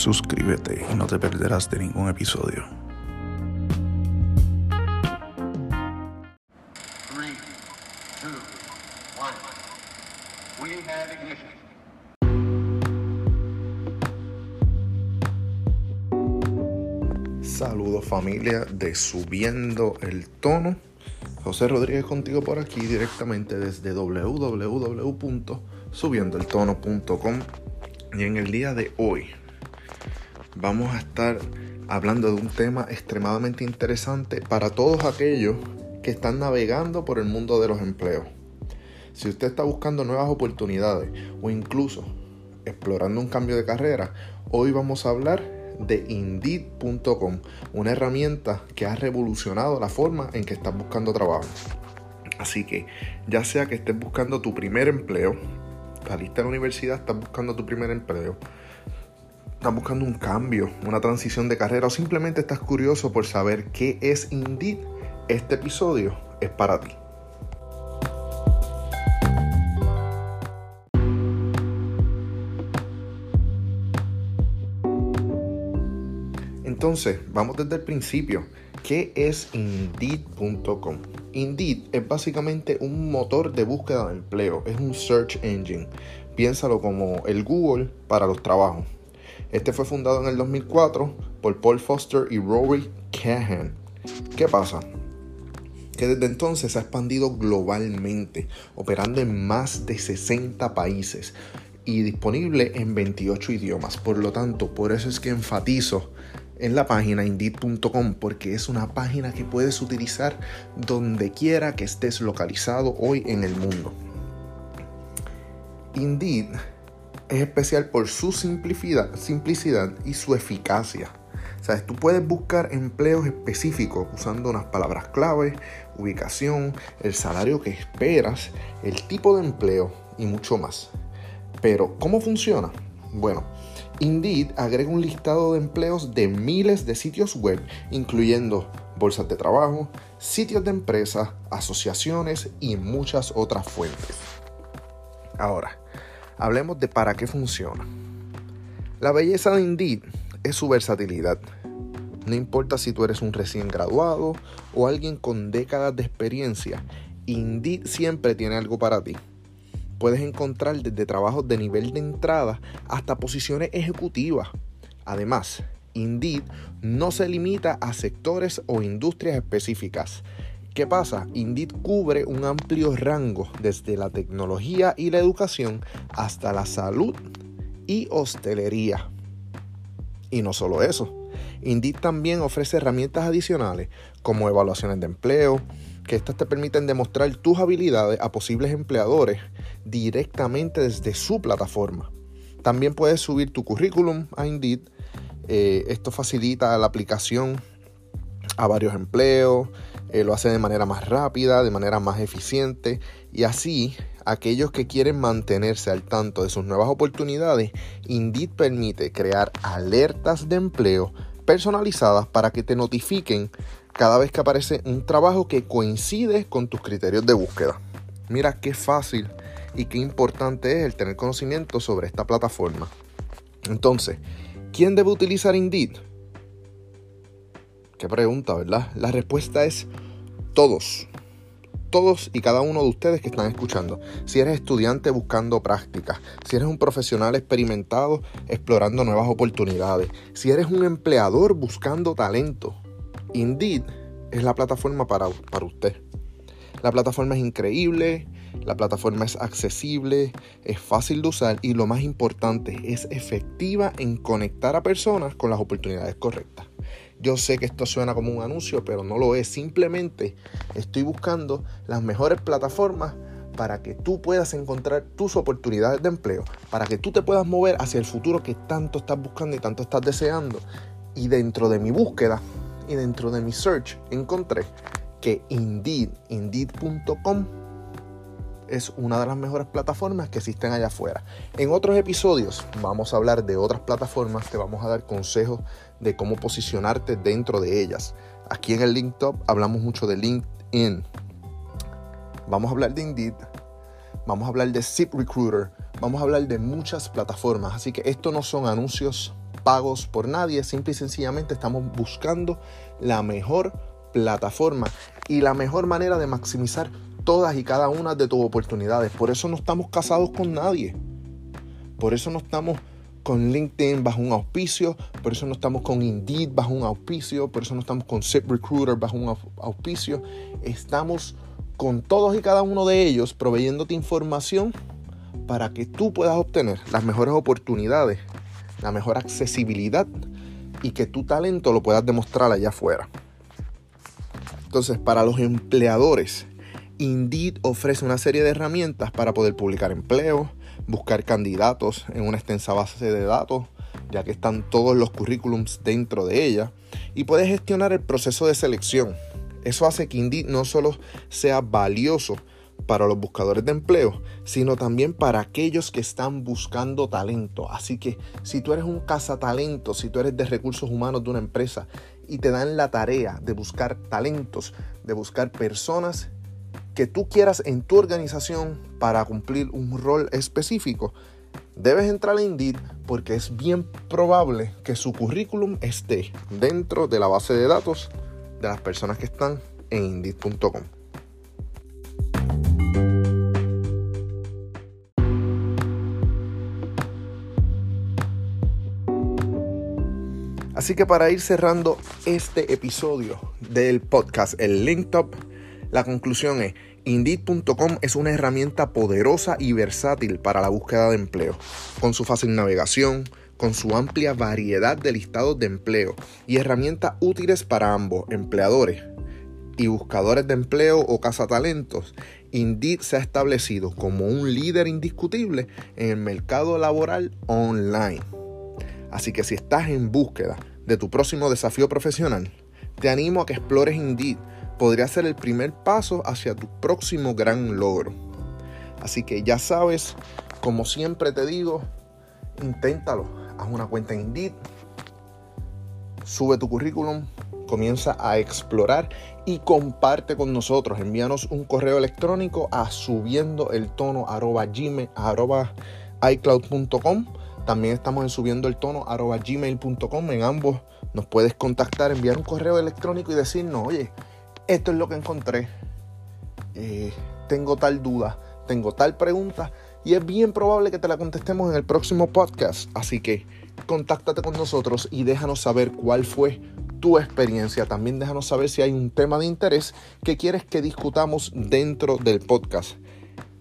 suscríbete y no te perderás de ningún episodio. Three, two, one. We have ignition. Saludos familia de Subiendo el Tono. José Rodríguez contigo por aquí directamente desde www.subiendoeltono.com y en el día de hoy vamos a estar hablando de un tema extremadamente interesante para todos aquellos que están navegando por el mundo de los empleos. Si usted está buscando nuevas oportunidades o incluso explorando un cambio de carrera, hoy vamos a hablar de Indeed.com, una herramienta que ha revolucionado la forma en que estás buscando trabajo. Así que ya sea que estés buscando tu primer empleo, saliste de la universidad, estás buscando tu primer empleo, estás buscando un cambio, una transición de carrera o simplemente estás curioso por saber qué es Indeed, este episodio es para ti. Entonces, vamos desde el principio. ¿Qué es Indeed.com? Indeed es básicamente un motor de búsqueda de empleo, es un search engine. Piénsalo como el Google para los trabajos. Este fue fundado en el 2004 por Paul Foster y Rory Cahan. ¿Qué pasa? Que desde entonces se ha expandido globalmente, operando en más de 60 países y disponible en 28 idiomas. Por lo tanto, por eso es que enfatizo en la página indeed.com porque es una página que puedes utilizar donde quiera que estés localizado hoy en el mundo. Indeed es especial por su simplicidad, simplicidad y su eficacia. Sabes, tú puedes buscar empleos específicos usando unas palabras clave, ubicación, el salario que esperas, el tipo de empleo y mucho más. Pero, ¿cómo funciona? Bueno, Indeed agrega un listado de empleos de miles de sitios web, incluyendo bolsas de trabajo, sitios de empresas, asociaciones y muchas otras fuentes. Ahora, hablemos de para qué funciona. La belleza de Indeed es su versatilidad. No importa si tú eres un recién graduado o alguien con décadas de experiencia, Indeed siempre tiene algo para ti puedes encontrar desde trabajos de nivel de entrada hasta posiciones ejecutivas. Además, Indeed no se limita a sectores o industrias específicas. ¿Qué pasa? Indeed cubre un amplio rango desde la tecnología y la educación hasta la salud y hostelería. Y no solo eso, Indeed también ofrece herramientas adicionales como evaluaciones de empleo, que estas te permiten demostrar tus habilidades a posibles empleadores directamente desde su plataforma. También puedes subir tu currículum a Indeed. Eh, esto facilita la aplicación a varios empleos, eh, lo hace de manera más rápida, de manera más eficiente y así aquellos que quieren mantenerse al tanto de sus nuevas oportunidades, Indeed permite crear alertas de empleo personalizadas para que te notifiquen cada vez que aparece un trabajo que coincide con tus criterios de búsqueda. Mira qué fácil y qué importante es el tener conocimiento sobre esta plataforma. Entonces, ¿quién debe utilizar Indeed? Qué pregunta, ¿verdad? La respuesta es todos. Todos y cada uno de ustedes que están escuchando. Si eres estudiante buscando prácticas, si eres un profesional experimentado explorando nuevas oportunidades, si eres un empleador buscando talento, Indeed es la plataforma para, para usted. La plataforma es increíble, la plataforma es accesible, es fácil de usar y lo más importante, es efectiva en conectar a personas con las oportunidades correctas. Yo sé que esto suena como un anuncio, pero no lo es. Simplemente estoy buscando las mejores plataformas para que tú puedas encontrar tus oportunidades de empleo, para que tú te puedas mover hacia el futuro que tanto estás buscando y tanto estás deseando. Y dentro de mi búsqueda y dentro de mi search encontré que Indeed, Indeed.com es una de las mejores plataformas que existen allá afuera. En otros episodios vamos a hablar de otras plataformas, te vamos a dar consejos de cómo posicionarte dentro de ellas. Aquí en el Link Top hablamos mucho de LinkedIn. Vamos a hablar de Indeed, vamos a hablar de Zip Recruiter, vamos a hablar de muchas plataformas. Así que esto no son anuncios pagos por nadie, simple y sencillamente estamos buscando la mejor plataforma y la mejor manera de maximizar todas y cada una de tus oportunidades. Por eso no estamos casados con nadie. Por eso no estamos con LinkedIn bajo un auspicio, por eso no estamos con Indeed bajo un auspicio, por eso no estamos con ZipRecruiter bajo un auspicio. Estamos con todos y cada uno de ellos proveyéndote información para que tú puedas obtener las mejores oportunidades, la mejor accesibilidad y que tu talento lo puedas demostrar allá afuera. Entonces, para los empleadores, Indeed ofrece una serie de herramientas para poder publicar empleo, buscar candidatos en una extensa base de datos, ya que están todos los currículums dentro de ella, y puedes gestionar el proceso de selección. Eso hace que Indeed no solo sea valioso para los buscadores de empleo, sino también para aquellos que están buscando talento. Así que si tú eres un cazatalento, si tú eres de recursos humanos de una empresa y te dan la tarea de buscar talentos, de buscar personas que tú quieras en tu organización para cumplir un rol específico, debes entrar a Indeed porque es bien probable que su currículum esté dentro de la base de datos de las personas que están en Indeed.com. Así que para ir cerrando este episodio del podcast, el Link Top, la conclusión es, Indeed.com es una herramienta poderosa y versátil para la búsqueda de empleo. Con su fácil navegación, con su amplia variedad de listados de empleo y herramientas útiles para ambos, empleadores y buscadores de empleo o cazatalentos, Indeed se ha establecido como un líder indiscutible en el mercado laboral online. Así que si estás en búsqueda de tu próximo desafío profesional, te animo a que explores Indeed podría ser el primer paso hacia tu próximo gran logro. Así que ya sabes, como siempre te digo, inténtalo. Haz una cuenta en Indeed, sube tu currículum, comienza a explorar y comparte con nosotros. Envíanos un correo electrónico a subiendo el tono icloud.com. También estamos en subiendo el tono gmail.com. En ambos nos puedes contactar, enviar un correo electrónico y decirnos, oye, esto es lo que encontré, eh, tengo tal duda, tengo tal pregunta y es bien probable que te la contestemos en el próximo podcast. Así que contáctate con nosotros y déjanos saber cuál fue tu experiencia. También déjanos saber si hay un tema de interés que quieres que discutamos dentro del podcast.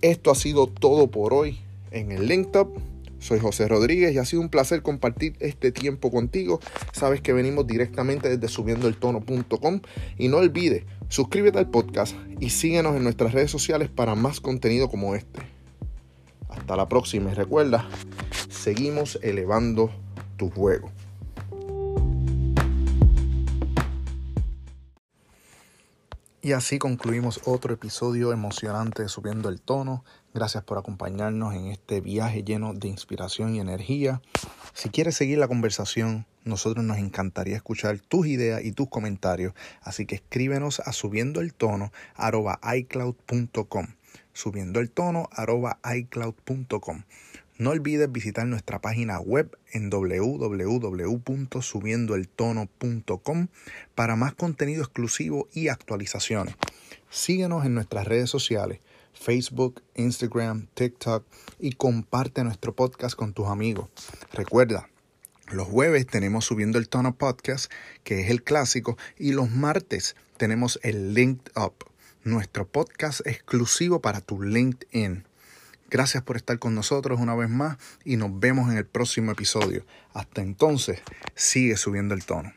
Esto ha sido todo por hoy en el LinkTop. Soy José Rodríguez y ha sido un placer compartir este tiempo contigo. Sabes que venimos directamente desde subiendoeltono.com y no olvides, suscríbete al podcast y síguenos en nuestras redes sociales para más contenido como este. Hasta la próxima y recuerda, seguimos elevando tu juego. Y así concluimos otro episodio emocionante de Subiendo el Tono. Gracias por acompañarnos en este viaje lleno de inspiración y energía. Si quieres seguir la conversación, nosotros nos encantaría escuchar tus ideas y tus comentarios. Así que escríbenos a subiendo el tono. Subiendo el tono icloud.com. No olvides visitar nuestra página web en www.subiendoeltono.com para más contenido exclusivo y actualizaciones. Síguenos en nuestras redes sociales, Facebook, Instagram, TikTok y comparte nuestro podcast con tus amigos. Recuerda, los jueves tenemos Subiendo el Tono Podcast, que es el clásico, y los martes tenemos el Linked Up, nuestro podcast exclusivo para tu LinkedIn. Gracias por estar con nosotros una vez más y nos vemos en el próximo episodio. Hasta entonces, sigue subiendo el tono.